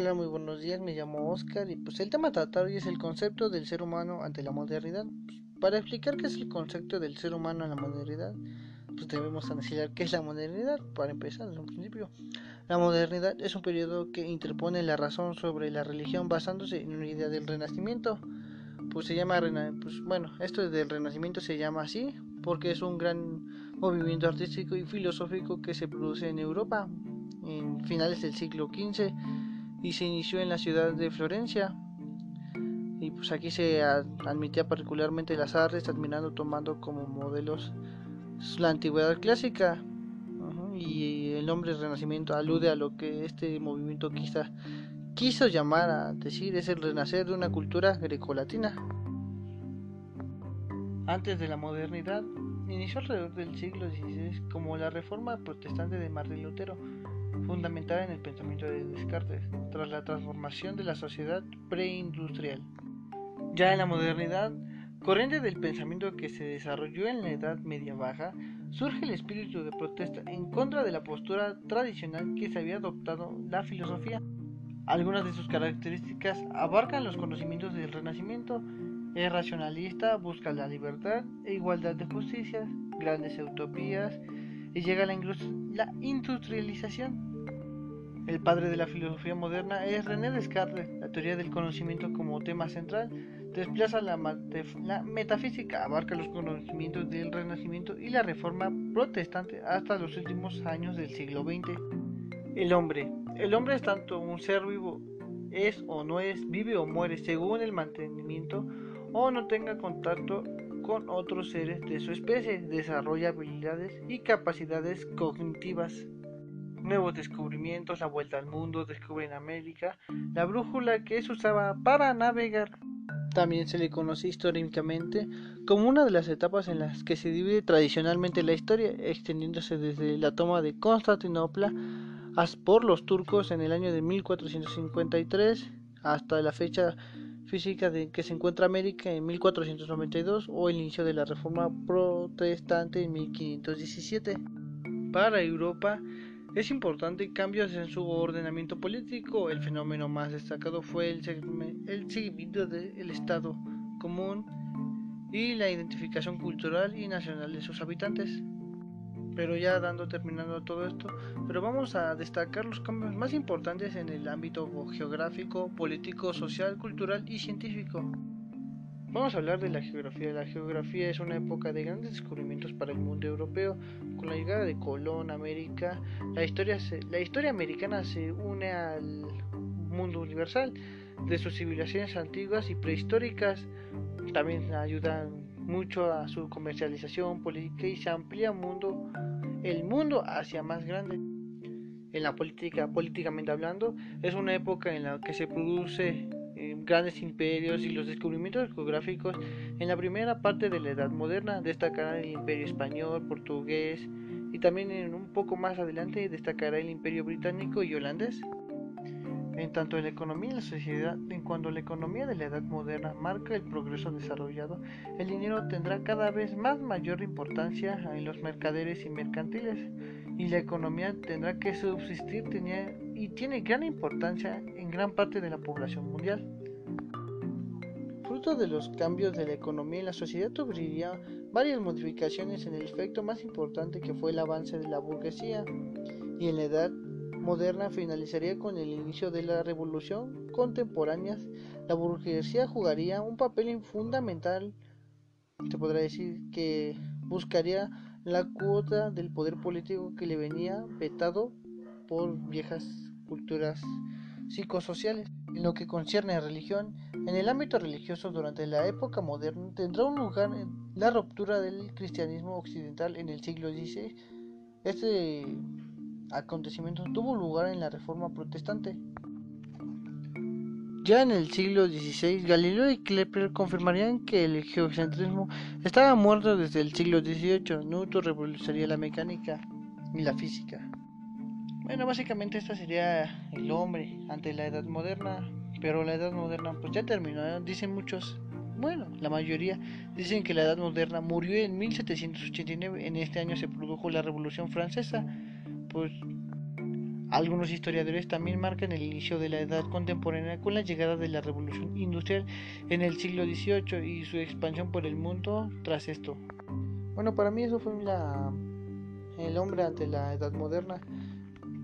Hola, muy buenos días, me llamo Oscar y pues el tema tratado hoy es el concepto del ser humano ante la modernidad. Para explicar qué es el concepto del ser humano en la modernidad, pues debemos analizar qué es la modernidad para empezar desde un principio. La modernidad es un periodo que interpone la razón sobre la religión basándose en una idea del renacimiento. Pues se llama, pues bueno, esto del renacimiento se llama así porque es un gran movimiento artístico y filosófico que se produce en Europa en finales del siglo XV y se inició en la ciudad de Florencia. Y pues aquí se admitía particularmente las artes, admirando tomando como modelos la antigüedad clásica. Y el nombre Renacimiento alude a lo que este movimiento quizá quiso llamar a decir es el renacer de una cultura grecolatina. Antes de la modernidad, inició alrededor del siglo XVI como la reforma protestante de Martín Lutero, fundamentada en el pensamiento de Descartes, tras la transformación de la sociedad preindustrial. Ya en la modernidad, corriente del pensamiento que se desarrolló en la Edad Media Baja, surge el espíritu de protesta en contra de la postura tradicional que se había adoptado la filosofía. Algunas de sus características abarcan los conocimientos del Renacimiento, es racionalista, busca la libertad e igualdad de justicias, grandes utopías y llega a la, la industrialización. El padre de la filosofía moderna es René Descartes. La teoría del conocimiento como tema central desplaza la, la, metafísica, abarca los conocimientos del Renacimiento y la Reforma protestante hasta los últimos años del siglo XX. El hombre. El hombre es tanto un ser vivo, es o no es, vive o muere según el mantenimiento o no tenga contacto con otros seres de su especie, desarrolla habilidades y capacidades cognitivas nuevos descubrimientos, la vuelta al mundo, descubren América, la brújula que se usaba para navegar. También se le conoce históricamente como una de las etapas en las que se divide tradicionalmente la historia, extendiéndose desde la toma de Constantinopla por los turcos en el año de 1453 hasta la fecha física de que se encuentra América en 1492 o el inicio de la Reforma Protestante en 1517. Para Europa, es importante cambios en su ordenamiento político. El fenómeno más destacado fue el, seguimiento del Estado común y la identificación cultural y nacional de sus habitantes. Pero ya dando terminando todo esto, pero vamos a destacar los cambios más importantes en el ámbito geográfico, político, social, cultural y científico. Vamos a hablar de la geografía. La geografía es una época de grandes descubrimientos para el mundo europeo. Con la llegada de Colón a América, la historia, la historia americana se une al mundo universal de sus civilizaciones antiguas y prehistóricas. También ayudan mucho a su comercialización política y se amplía mundo, el mundo hacia más grande. En la política, políticamente hablando, es una época en la que se produce grandes imperios y los descubrimientos geográficos en la primera parte de la Edad Moderna destacará el imperio español, portugués y también en un poco más adelante destacará el imperio británico y holandés. En tanto en la economía y la sociedad, en cuanto la economía de la edad moderna marca el progreso desarrollado, el dinero tendrá cada vez más mayor importancia en los mercaderes y mercantiles, y la economía tendrá que subsistir tenía, y tiene gran importancia en gran parte de la población mundial. De los cambios de la economía y la sociedad tuviera varias modificaciones en el efecto más importante que fue el avance de la burguesía, y en la edad moderna finalizaría con el inicio de la revolución contemporánea. La burguesía jugaría un papel fundamental, se podrá decir que buscaría la cuota del poder político que le venía vetado por viejas culturas psicosociales. En lo que concierne a religión, en el ámbito religioso durante la época moderna tendrá un lugar la ruptura del cristianismo occidental en el siglo XVI. Este acontecimiento tuvo lugar en la Reforma Protestante. Ya en el siglo XVI, Galileo y Kepler confirmarían que el geocentrismo estaba muerto desde el siglo XVIII. Newton revolucionaría la mecánica y la física. Bueno, básicamente esta sería el hombre ante la edad moderna, pero la edad moderna pues ya terminó, dicen muchos, bueno, la mayoría dicen que la edad moderna murió en 1789, en este año se produjo la Revolución Francesa, pues Algunos historiadores también marcan el inicio de la edad contemporánea con la llegada de la revolución industrial en el siglo XVIII y su expansión por el mundo tras esto. Bueno, para mí eso fue la, el hombre ante la edad moderna.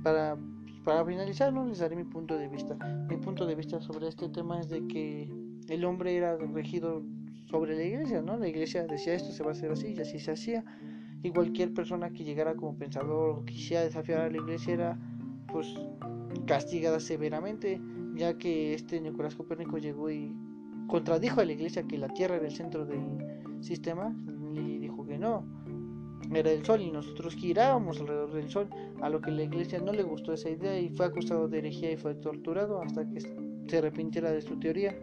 Para, para finalizar, ¿no? les daré mi punto de vista. Mi punto de vista sobre este tema es de que el hombre era regido sobre la iglesia, ¿no? La iglesia decía esto se va a hacer así y así se hacía. Y cualquier persona que llegara como pensador o quisiera desafiar a la iglesia era pues castigada severamente, ya que este Nicolás Copérnico llegó y contradijo a la iglesia que la Tierra era el centro del sistema y dijo que no, era el sol y nosotros girábamos alrededor del sol, a lo que la iglesia no le gustó esa idea y fue acusado de herejía y fue torturado hasta que se arrepintiera de su teoría.